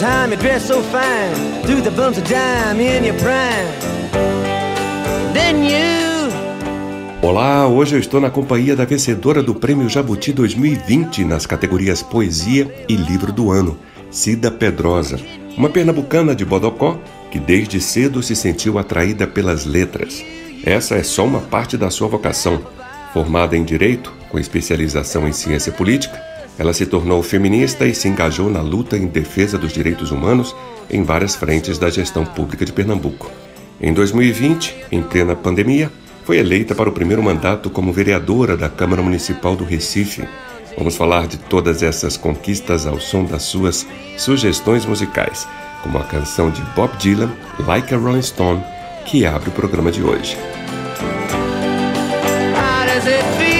Time, you dress so fine. Through the bumps of dime in your prime. Then you. Olá, hoje eu estou na companhia da vencedora do Prêmio Jabuti 2020 nas categorias Poesia e Livro do Ano, Cida Pedrosa, uma pernambucana de Bodocó que desde cedo se sentiu atraída pelas letras. Essa é só uma parte da sua vocação. Formada em Direito, com especialização em Ciência Política, ela se tornou feminista e se engajou na luta em defesa dos direitos humanos em várias frentes da gestão pública de Pernambuco. Em 2020, em plena pandemia, foi eleita para o primeiro mandato como vereadora da Câmara Municipal do Recife. Vamos falar de todas essas conquistas ao som das suas sugestões musicais, como a canção de Bob Dylan, Like a Rolling Stone, que abre o programa de hoje. lonely,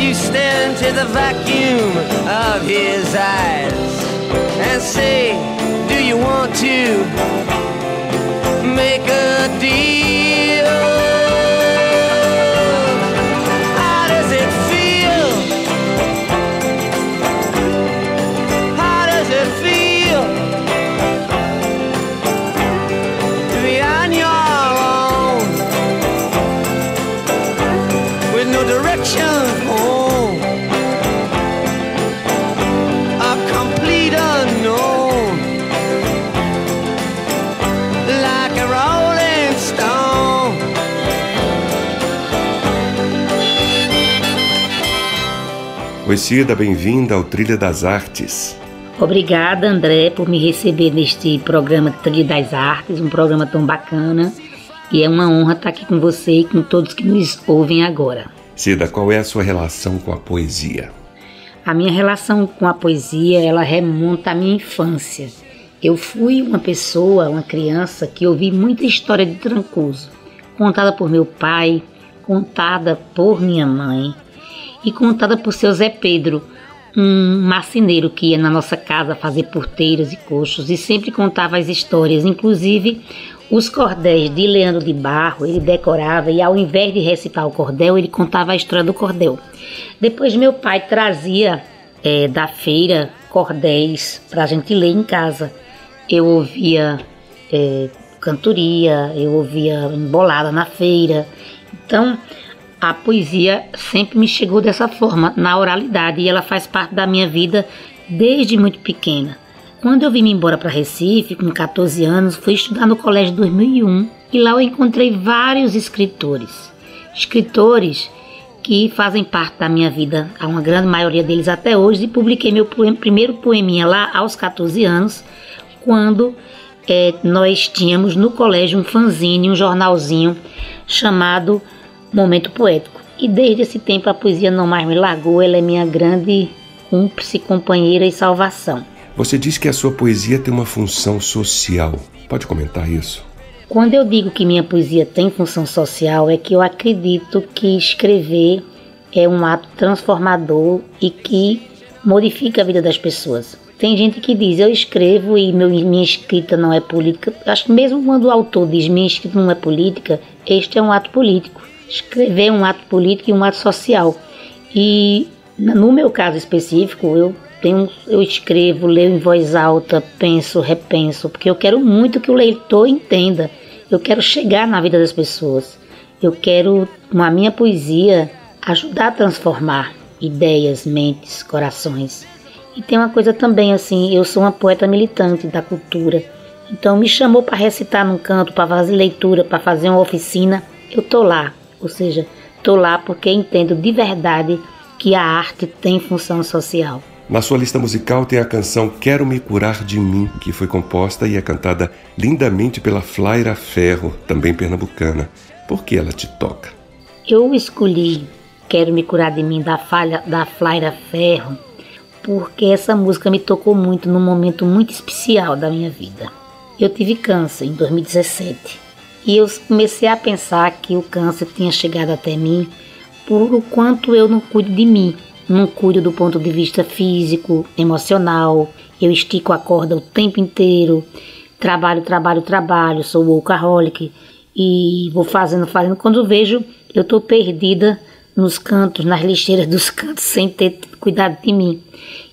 you stare into the vacuum of his eyes and say, Do you want to make a deal? Oi, Cida, bem-vinda ao Trilha das Artes. Obrigada, André, por me receber neste programa Trilha das Artes, um programa tão bacana. E é uma honra estar aqui com você e com todos que nos ouvem agora. Cida, qual é a sua relação com a poesia? A minha relação com a poesia, ela remonta à minha infância. Eu fui uma pessoa, uma criança que ouvi muita história de Trancoso, contada por meu pai, contada por minha mãe e contada por seu Zé Pedro, um marceneiro que ia na nossa casa fazer porteiras e coxos e sempre contava as histórias, inclusive os cordéis de Leandro de Barro, ele decorava e ao invés de recitar o cordel, ele contava a história do cordel. Depois meu pai trazia é, da feira cordéis para a gente ler em casa. Eu ouvia é, cantoria, eu ouvia embolada na feira. Então a poesia sempre me chegou dessa forma, na oralidade, e ela faz parte da minha vida desde muito pequena. Quando eu vim embora para Recife, com 14 anos, fui estudar no colégio 2001 e lá eu encontrei vários escritores. Escritores que fazem parte da minha vida, a uma grande maioria deles até hoje, e publiquei meu poema, primeiro poeminha lá aos 14 anos, quando é, nós tínhamos no colégio um fanzine, um jornalzinho chamado momento poético. E desde esse tempo a poesia não mais me largou, ela é minha grande cúmplice, companheira e salvação. Você diz que a sua poesia tem uma função social. Pode comentar isso? Quando eu digo que minha poesia tem função social, é que eu acredito que escrever é um ato transformador e que modifica a vida das pessoas. Tem gente que diz, eu escrevo e meu, minha escrita não é política. Acho que mesmo quando o autor diz minha escrita não é política, este é um ato político. Escrever um ato político e um ato social. E no meu caso específico, eu tenho, eu escrevo, leio em voz alta, penso, repenso, porque eu quero muito que o leitor entenda. Eu quero chegar na vida das pessoas. Eu quero, com a minha poesia, ajudar a transformar ideias, mentes, corações. E tem uma coisa também assim, eu sou uma poeta militante da cultura. Então me chamou para recitar num canto, para fazer leitura, para fazer uma oficina, eu tô lá. Ou seja, tô lá porque entendo de verdade que a arte tem função social. Na sua lista musical tem a canção Quero Me Curar de Mim, que foi composta e é cantada lindamente pela Flaira Ferro, também pernambucana. Por que ela te toca? Eu escolhi Quero Me Curar de Mim da, falha, da Flaira Ferro porque essa música me tocou muito num momento muito especial da minha vida. Eu tive câncer em 2017 e eu comecei a pensar que o câncer tinha chegado até mim por o quanto eu não cuido de mim. Não cuido do ponto de vista físico, emocional. Eu estico a corda o tempo inteiro. Trabalho, trabalho, trabalho. Sou workaholic. E vou fazendo, fazendo. Quando vejo, eu estou perdida nos cantos, nas lixeiras dos cantos, sem ter cuidado de mim.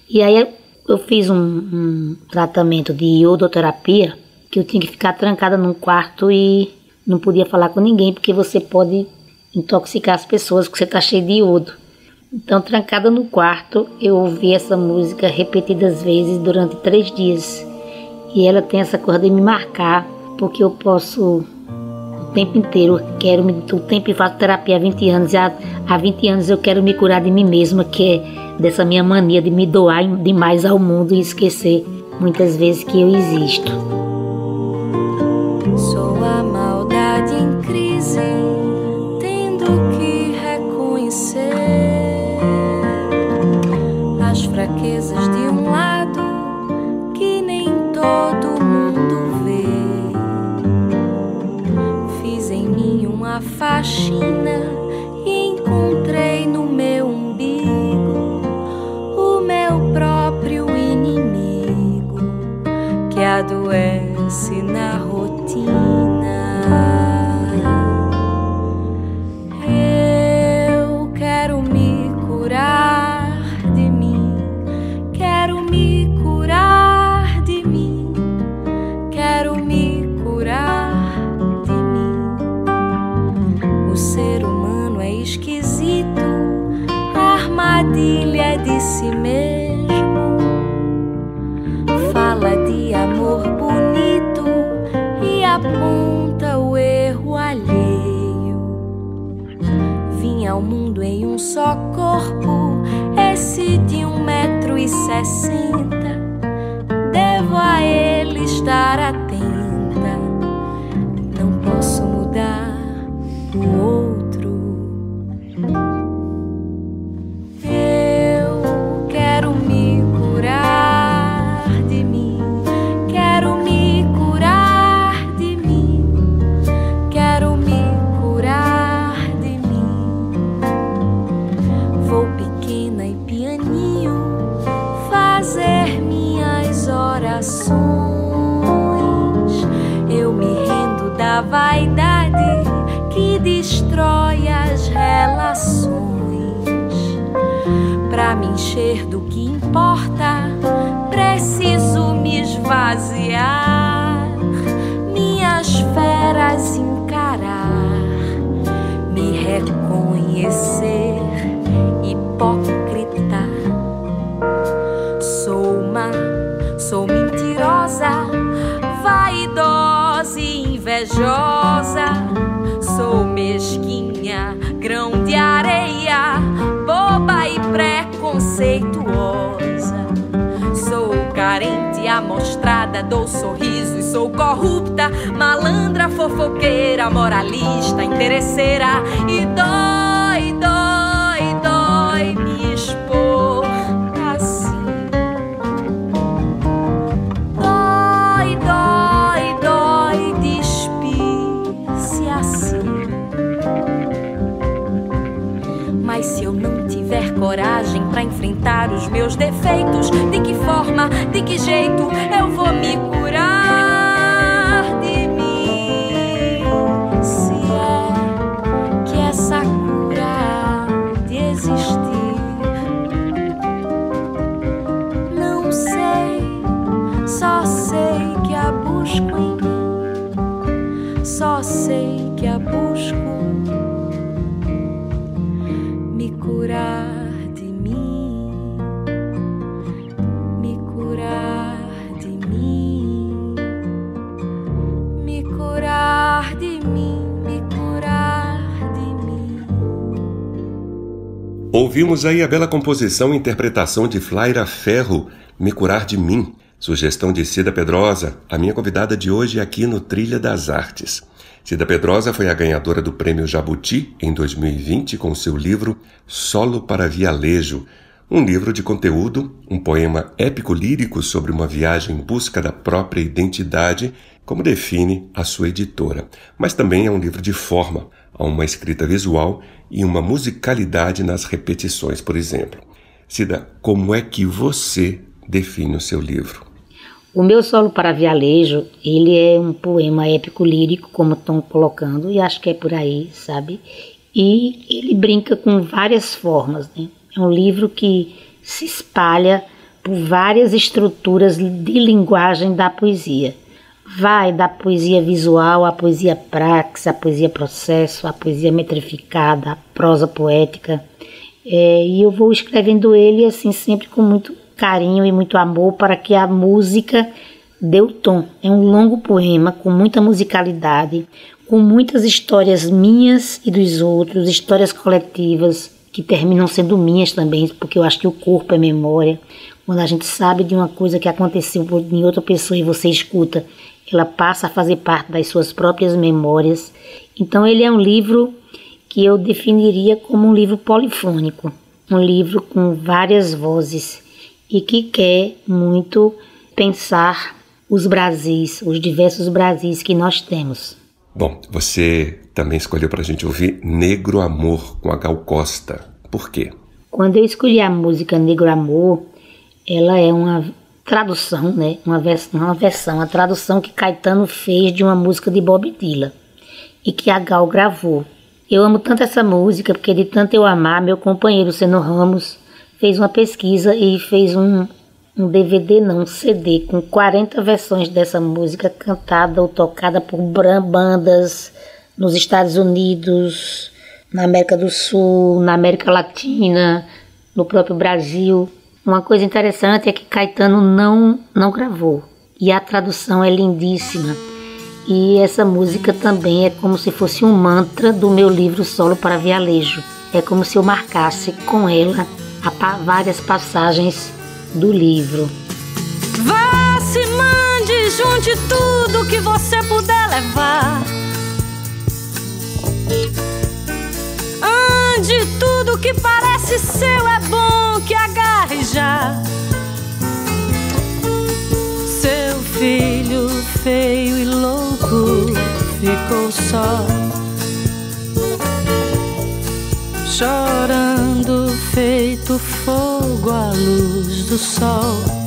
E aí eu fiz um, um tratamento de iodoterapia que eu tinha que ficar trancada num quarto e não podia falar com ninguém, porque você pode intoxicar as pessoas, porque você está cheio de iodo. Então, trancada no quarto, eu ouvi essa música repetidas vezes durante três dias. E ela tem essa coisa de me marcar, porque eu posso o tempo inteiro, quero me, o tempo faço terapia há 20 anos, e há, há 20 anos eu quero me curar de mim mesma, que é dessa minha mania de me doar demais ao mundo e esquecer muitas vezes que eu existo. Faxina metro reconhecer hipócrita. Sou má, sou mentirosa, vaidosa e invejosa. Sou mesquinha, grão de areia, boba e preconceituosa. Sou carente, amostrada, dou sorriso e sou corrupta, malandra, fofoqueira, moralista, interesseira e dói, dói me expor assim. Dói, dói, dói, despir-se assim. Mas se eu não tiver coragem pra enfrentar os meus defeitos. De que forma, de que jeito eu vou me curar Ouvimos aí a bela composição e interpretação de Flaira Ferro, Me Curar de Mim, sugestão de Cida Pedrosa, a minha convidada de hoje aqui no Trilha das Artes. Cida Pedrosa foi a ganhadora do Prêmio Jabuti em 2020 com seu livro Solo para Vialejo, um livro de conteúdo, um poema épico-lírico sobre uma viagem em busca da própria identidade, como define a sua editora. Mas também é um livro de forma, a uma escrita visual e uma musicalidade nas repetições, por exemplo. Cida, como é que você define o seu livro? O meu solo para vialejo, ele é um poema épico lírico, como estão colocando, e acho que é por aí, sabe? E ele brinca com várias formas, né? É um livro que se espalha por várias estruturas de linguagem da poesia. Vai da poesia visual à poesia praxe, à poesia processo, à poesia metrificada, à prosa poética. É, e eu vou escrevendo ele assim sempre com muito carinho e muito amor para que a música dê o tom. É um longo poema com muita musicalidade, com muitas histórias minhas e dos outros, histórias coletivas que terminam sendo minhas também, porque eu acho que o corpo é memória. Quando a gente sabe de uma coisa que aconteceu em outra pessoa e você escuta ela passa a fazer parte das suas próprias memórias. Então, ele é um livro que eu definiria como um livro polifônico, um livro com várias vozes e que quer muito pensar os Brasis, os diversos Brasis que nós temos. Bom, você também escolheu para a gente ouvir Negro Amor com a Gal Costa. Por quê? Quando eu escolhi a música Negro Amor, ela é uma tradução, né? Uma versão, uma versão, a tradução que Caetano fez de uma música de Bob Dylan e que a Gal gravou. Eu amo tanto essa música porque de tanto eu amar, meu companheiro Seno Ramos fez uma pesquisa e fez um, um DVD, não, um CD com 40 versões dessa música cantada ou tocada por bandas nos Estados Unidos, na América do Sul, na América Latina, no próprio Brasil. Uma coisa interessante é que Caetano não, não gravou e a tradução é lindíssima. E essa música também é como se fosse um mantra do meu livro Solo para Vialejo. É como se eu marcasse com ela várias passagens do livro. Vá, se mande, junte tudo que você puder levar. Tudo que parece seu é bom que agarre já. Seu filho feio e louco ficou só. Chorando, feito fogo à luz do sol.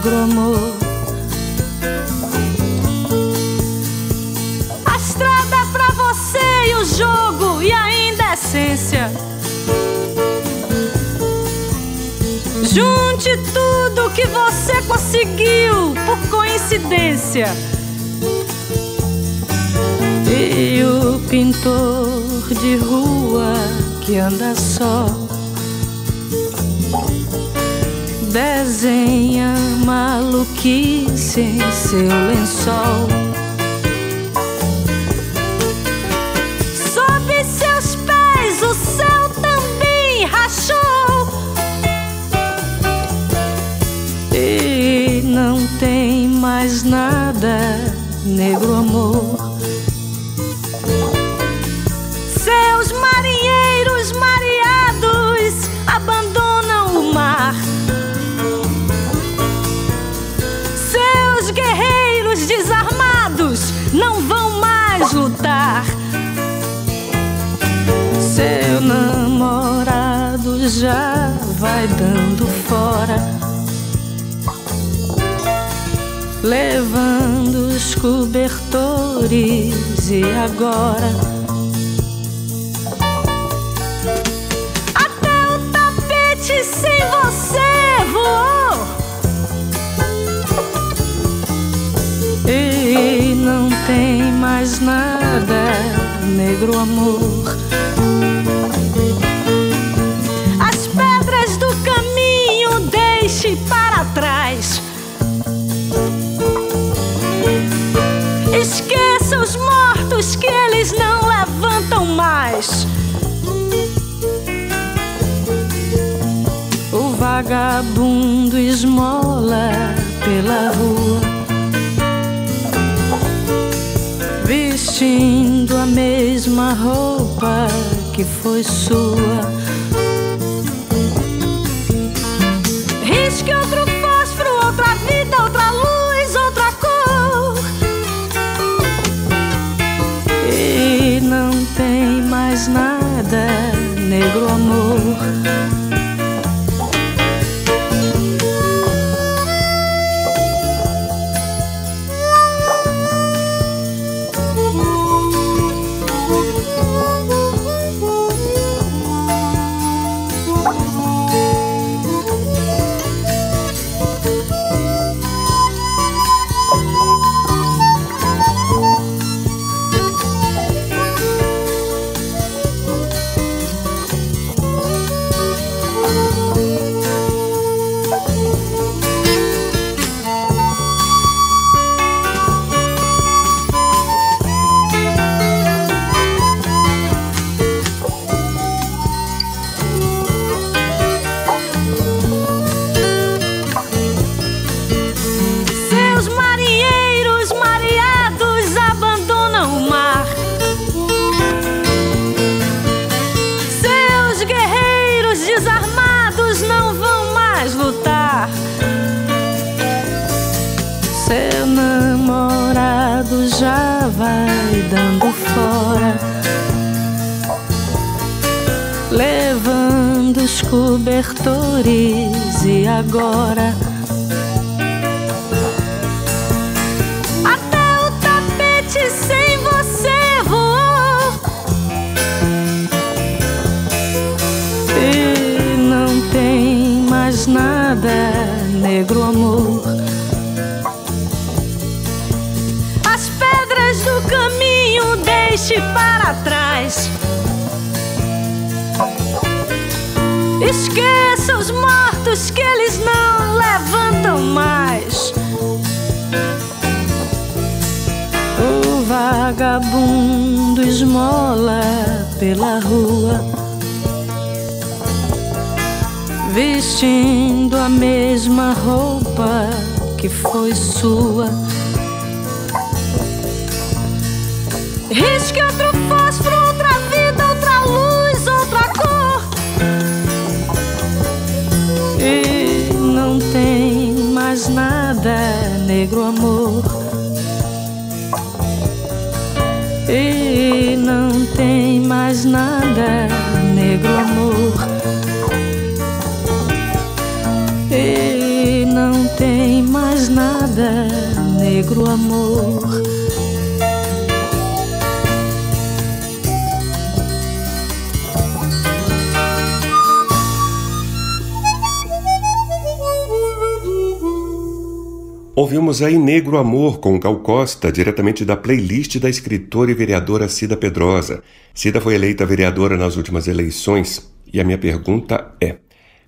Negro amor. A estrada pra você e o jogo e a essência. Junte tudo que você conseguiu por coincidência. E o pintor de rua que anda só desenha maluquice em seu lençol. Já vai dando fora, levando os cobertores e agora. Até o tapete sem você voou. E não tem mais nada, negro amor. Esmola pela rua, vestindo a mesma roupa que foi sua. que outro fósforo, outra vida, outra luz, outra cor. E não tem mais nada, cobertores. E agora para trás. Esqueça os mortos que eles não levantam mais. O vagabundo esmola pela rua, vestindo a mesma roupa que foi sua. Risque outro fósforo, outra vida, outra luz, outra cor. E não tem mais nada, negro amor. E não tem mais nada, negro amor. E não tem mais nada, negro amor. Ouvimos aí Negro Amor com Gal Costa, diretamente da playlist da escritora e vereadora Cida Pedrosa. Cida foi eleita vereadora nas últimas eleições e a minha pergunta é: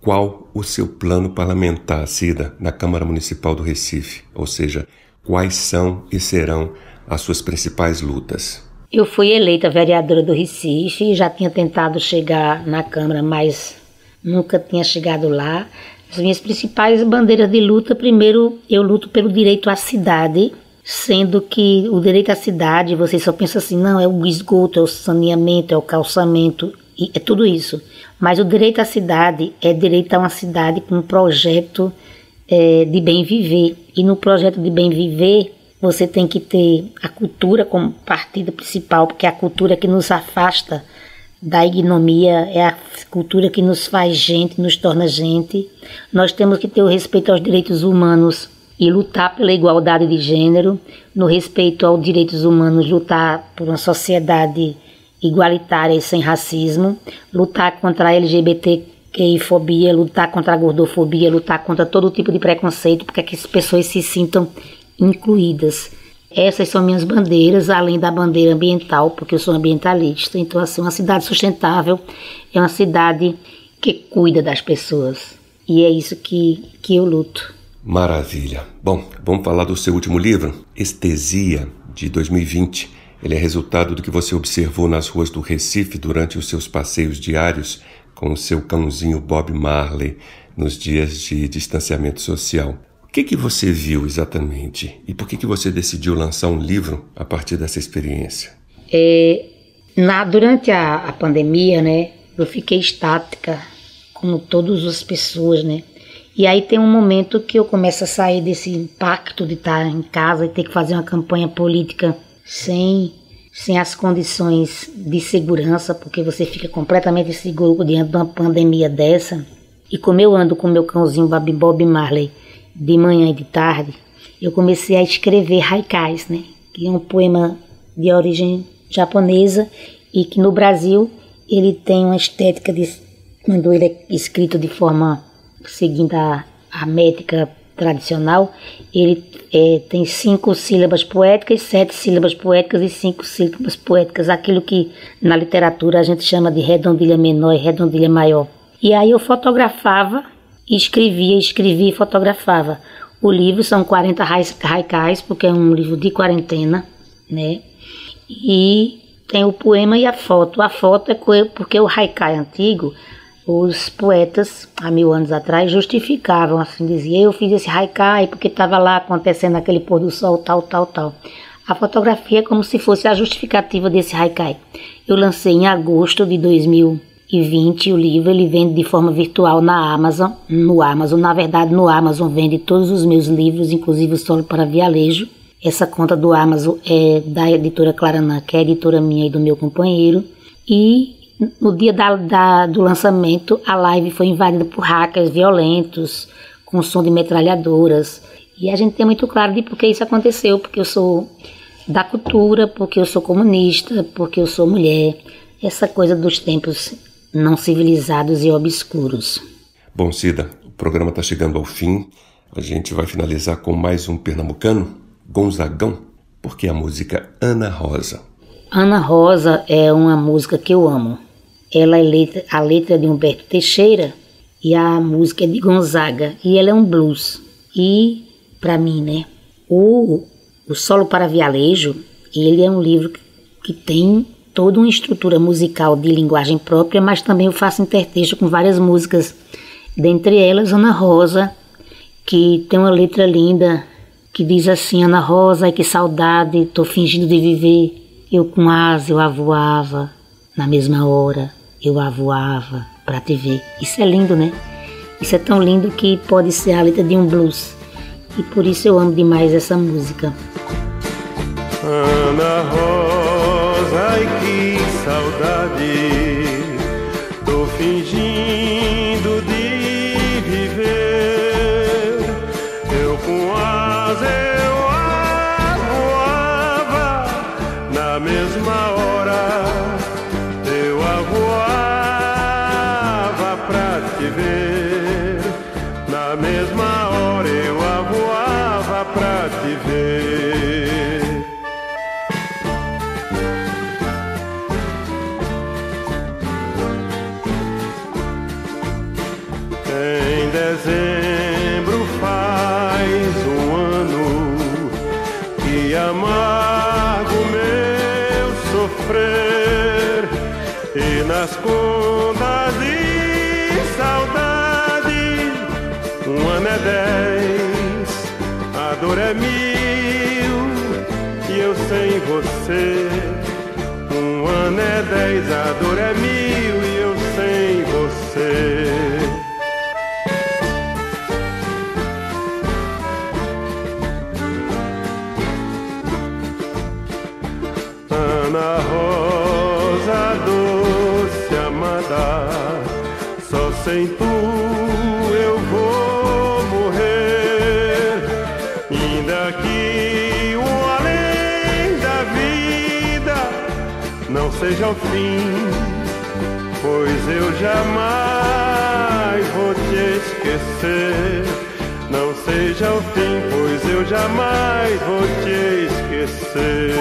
qual o seu plano parlamentar, Cida, na Câmara Municipal do Recife? Ou seja, quais são e serão as suas principais lutas? Eu fui eleita vereadora do Recife e já tinha tentado chegar na Câmara, mas nunca tinha chegado lá. As minhas principais bandeiras de luta, primeiro, eu luto pelo direito à cidade, sendo que o direito à cidade, você só pensa assim, não, é o esgoto, é o saneamento, é o calçamento, é tudo isso. Mas o direito à cidade é direito a uma cidade com um projeto é, de bem viver. E no projeto de bem viver, você tem que ter a cultura como partida principal, porque é a cultura que nos afasta da ignomia, é a cultura que nos faz gente, nos torna gente. Nós temos que ter o respeito aos direitos humanos e lutar pela igualdade de gênero, no respeito aos direitos humanos, lutar por uma sociedade igualitária e sem racismo, lutar contra a LGBTQI-fobia, lutar contra a gordofobia, lutar contra todo tipo de preconceito, para que as pessoas se sintam incluídas. Essas são minhas bandeiras, além da bandeira ambiental, porque eu sou ambientalista. Então, assim, uma cidade sustentável é uma cidade que cuida das pessoas. E é isso que, que eu luto. Maravilha. Bom, vamos falar do seu último livro, Estesia, de 2020. Ele é resultado do que você observou nas ruas do Recife durante os seus passeios diários com o seu cãozinho Bob Marley nos dias de distanciamento social. Que, que você viu exatamente e por que, que você decidiu lançar um livro a partir dessa experiência? É, na, durante a, a pandemia, né, eu fiquei estática, como todas as pessoas, né? E aí tem um momento que eu começo a sair desse impacto de estar em casa e ter que fazer uma campanha política sem, sem as condições de segurança, porque você fica completamente seguro diante de uma pandemia dessa. E como eu ando com meu cãozinho Bob Marley de manhã e de tarde, eu comecei a escrever haikais, né? Que é um poema de origem japonesa e que no Brasil ele tem uma estética de quando ele é escrito de forma seguindo a, a métrica tradicional, ele é, tem cinco sílabas poéticas, sete sílabas poéticas e cinco sílabas poéticas, aquilo que na literatura a gente chama de redondilha menor e redondilha maior. E aí eu fotografava, escrevia, escrevia e fotografava. O livro são 40 haikais, porque é um livro de quarentena, né? E tem o poema e a foto. A foto é porque o haikai antigo os poetas, há mil anos atrás, justificavam, assim, diziam, eu fiz esse haikai porque estava lá acontecendo aquele pôr do sol, tal, tal, tal. A fotografia é como se fosse a justificativa desse haikai. Eu lancei em agosto de 2020 o livro, ele vende de forma virtual na Amazon, no Amazon, na verdade no Amazon vende todos os meus livros, inclusive o Solo para Vialejo. Essa conta do Amazon é da editora Claranã, que é a editora minha e do meu companheiro. E no dia da, da, do lançamento, a live foi invadida por hackers violentos, com som de metralhadoras. E a gente tem muito claro de por que isso aconteceu, porque eu sou da cultura, porque eu sou comunista, porque eu sou mulher. Essa coisa dos tempos não civilizados e obscuros. Bom, Cida, o programa está chegando ao fim. A gente vai finalizar com mais um pernambucano, Gonzagão, porque a música Ana Rosa. Ana Rosa é uma música que eu amo. Ela é letra, a letra de Humberto Teixeira e a música é de Gonzaga. E ela é um blues. E, para mim, né, o, o Solo para Vialejo, ele é um livro que, que tem toda uma estrutura musical de linguagem própria, mas também eu faço intertexto com várias músicas, dentre elas Ana Rosa, que tem uma letra linda que diz assim: Ana Rosa, que saudade, tô fingindo de viver. Eu com asa eu avoava na mesma hora eu avoava para te ver. Isso é lindo, né? Isso é tão lindo que pode ser a letra de um blues. E por isso eu amo demais essa música. Ana Rosa, ai dor é mil, e eu sem você. Um ano é dez, a dor é mil, e eu sem você. Ana Rosa doce sem tu seja o fim, pois eu jamais vou te esquecer. Não seja o fim, pois eu jamais vou te esquecer.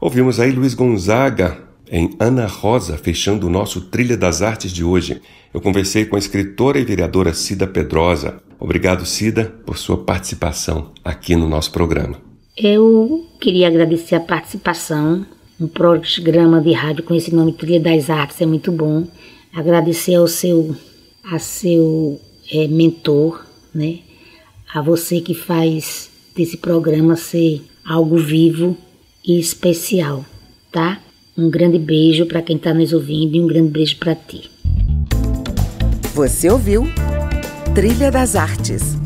Ouvimos aí Luiz Gonzaga em Ana Rosa, fechando o nosso Trilha das Artes de hoje. Eu conversei com a escritora e vereadora Cida Pedrosa. Obrigado, Cida, por sua participação aqui no nosso programa. Eu queria agradecer a participação. Um programa de rádio com esse nome Trilha das Artes é muito bom. Agradecer ao seu, a seu é, mentor, né? A você que faz desse programa ser algo vivo e especial, tá? Um grande beijo para quem está nos ouvindo e um grande beijo para ti. Você ouviu Trilha das Artes